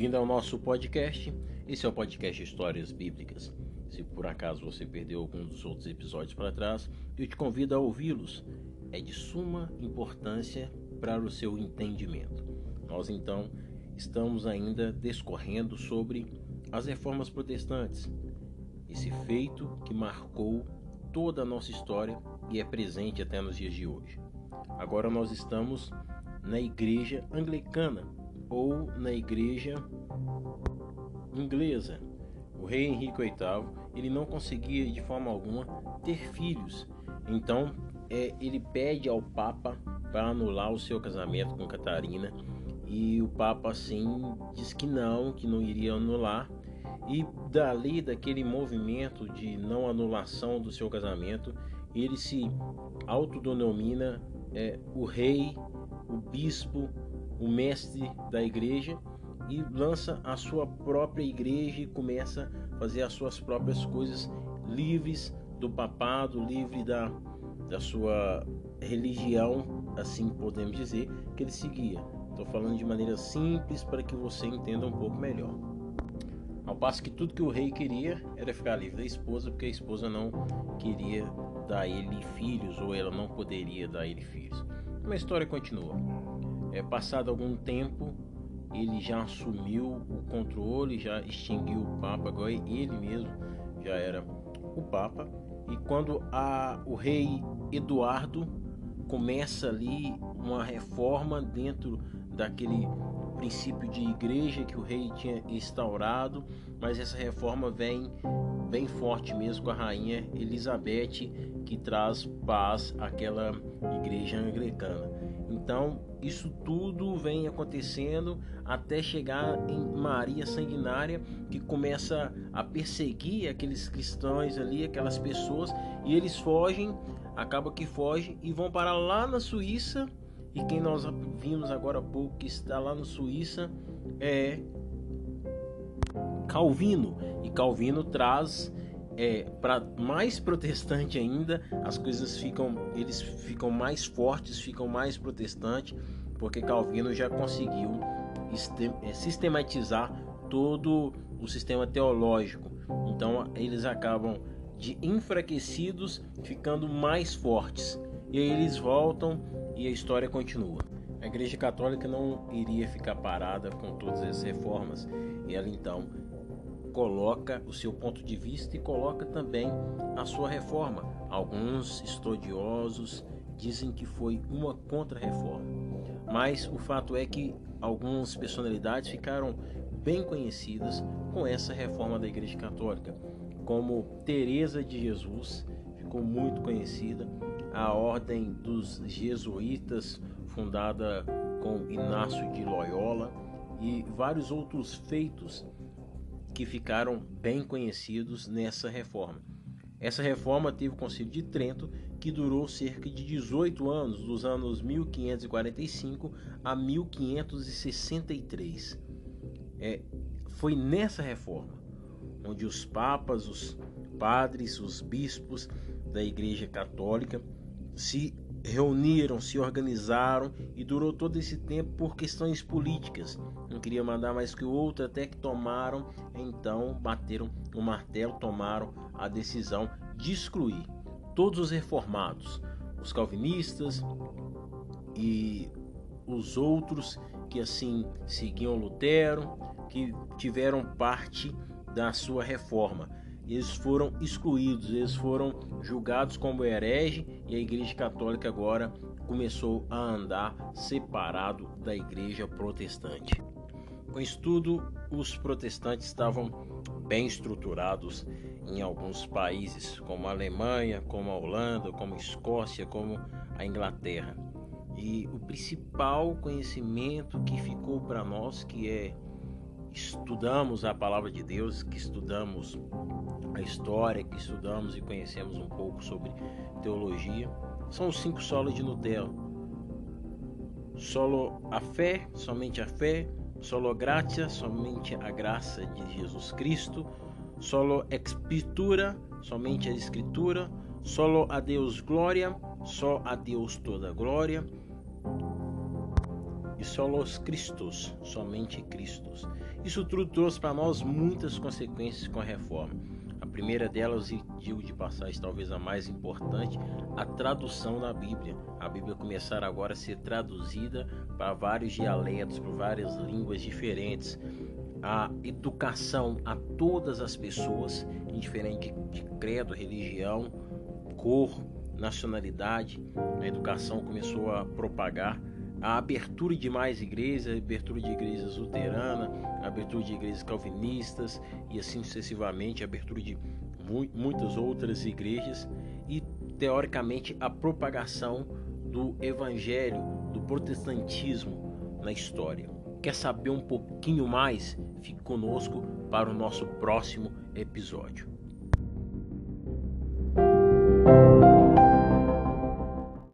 Bem-vindo ao nosso podcast. Esse é o podcast Histórias Bíblicas. Se por acaso você perdeu algum dos outros episódios para trás, eu te convido a ouvi-los. É de suma importância para o seu entendimento. Nós então estamos ainda discorrendo sobre as reformas protestantes, esse feito que marcou toda a nossa história e é presente até nos dias de hoje. Agora nós estamos na igreja anglicana ou na igreja inglesa. O rei Henrique VIII ele não conseguia de forma alguma ter filhos, então é, ele pede ao Papa para anular o seu casamento com Catarina. E o Papa assim diz que não, que não iria anular. E dali daquele movimento de não anulação do seu casamento ele se autodenomina é, o rei, o bispo, o mestre da igreja e lança a sua própria igreja e começa a fazer as suas próprias coisas livres do papado, livre da, da sua religião, assim podemos dizer, que ele seguia. Estou falando de maneira simples para que você entenda um pouco melhor. Ao passo que tudo que o rei queria era ficar livre da esposa, porque a esposa não queria dar ele filhos ou ela não poderia dar ele filhos. Uma história continua. É, passado algum tempo, ele já assumiu o controle, já extinguiu o Papa, agora ele mesmo já era o Papa. E quando a, o rei Eduardo começa ali uma reforma dentro daquele princípio de igreja que o rei tinha instaurado, mas essa reforma vem bem forte mesmo com a rainha Elizabeth, que traz paz àquela igreja anglicana. Então, isso tudo vem acontecendo até chegar em Maria Sanguinária, que começa a perseguir aqueles cristãos ali, aquelas pessoas, e eles fogem, acaba que fogem e vão para lá na Suíça. E quem nós vimos agora há pouco que está lá na Suíça é Calvino. E Calvino traz é, para mais protestante ainda, as coisas ficam, eles ficam mais fortes, ficam mais protestantes, porque Calvino já conseguiu é, sistematizar todo o sistema teológico. Então eles acabam de enfraquecidos ficando mais fortes. E aí eles voltam e a história continua. A Igreja Católica não iria ficar parada com todas essas reformas. E ela então coloca o seu ponto de vista e coloca também a sua reforma. Alguns estudiosos dizem que foi uma contra-reforma, mas o fato é que algumas personalidades ficaram bem conhecidas com essa reforma da Igreja Católica, como Teresa de Jesus ficou muito conhecida, a Ordem dos Jesuítas fundada com Inácio de Loyola e vários outros feitos que ficaram bem conhecidos nessa reforma. Essa reforma teve o Concílio de Trento, que durou cerca de 18 anos, dos anos 1545 a 1563. É, foi nessa reforma onde os papas, os padres, os bispos da Igreja Católica se reuniram, se organizaram e durou todo esse tempo por questões políticas. Não queria mandar mais que o outro, até que tomaram, então bateram o martelo, tomaram a decisão de excluir todos os reformados, os calvinistas e os outros que assim seguiam Lutero, que tiveram parte da sua reforma eles foram excluídos, eles foram julgados como herege e a Igreja Católica agora começou a andar separado da Igreja Protestante. Com isso tudo, os protestantes estavam bem estruturados em alguns países, como a Alemanha, como a Holanda, como a Escócia, como a Inglaterra. E o principal conhecimento que ficou para nós, que é estudamos a palavra de Deus, que estudamos a história, que estudamos e conhecemos um pouco sobre teologia, são os cinco solos de Nutella. Solo a fé, somente a fé, solo gratia, somente a graça de Jesus Cristo, solo escritura, somente a escritura, solo a Deus glória, só a Deus toda glória. E solos Cristos, somente Cristos. Isso tudo trouxe para nós muitas consequências com a reforma. A primeira delas, e digo de passagem, talvez a mais importante, a tradução da Bíblia. A Bíblia começar agora a ser traduzida para vários dialetos, para várias línguas diferentes. A educação a todas as pessoas, indiferente de credo, religião, cor, nacionalidade. A educação começou a propagar a abertura de mais igrejas, a abertura de igrejas luteranas, a abertura de igrejas calvinistas e assim sucessivamente, a abertura de mu muitas outras igrejas e teoricamente a propagação do evangelho, do protestantismo na história. Quer saber um pouquinho mais? Fique conosco para o nosso próximo episódio.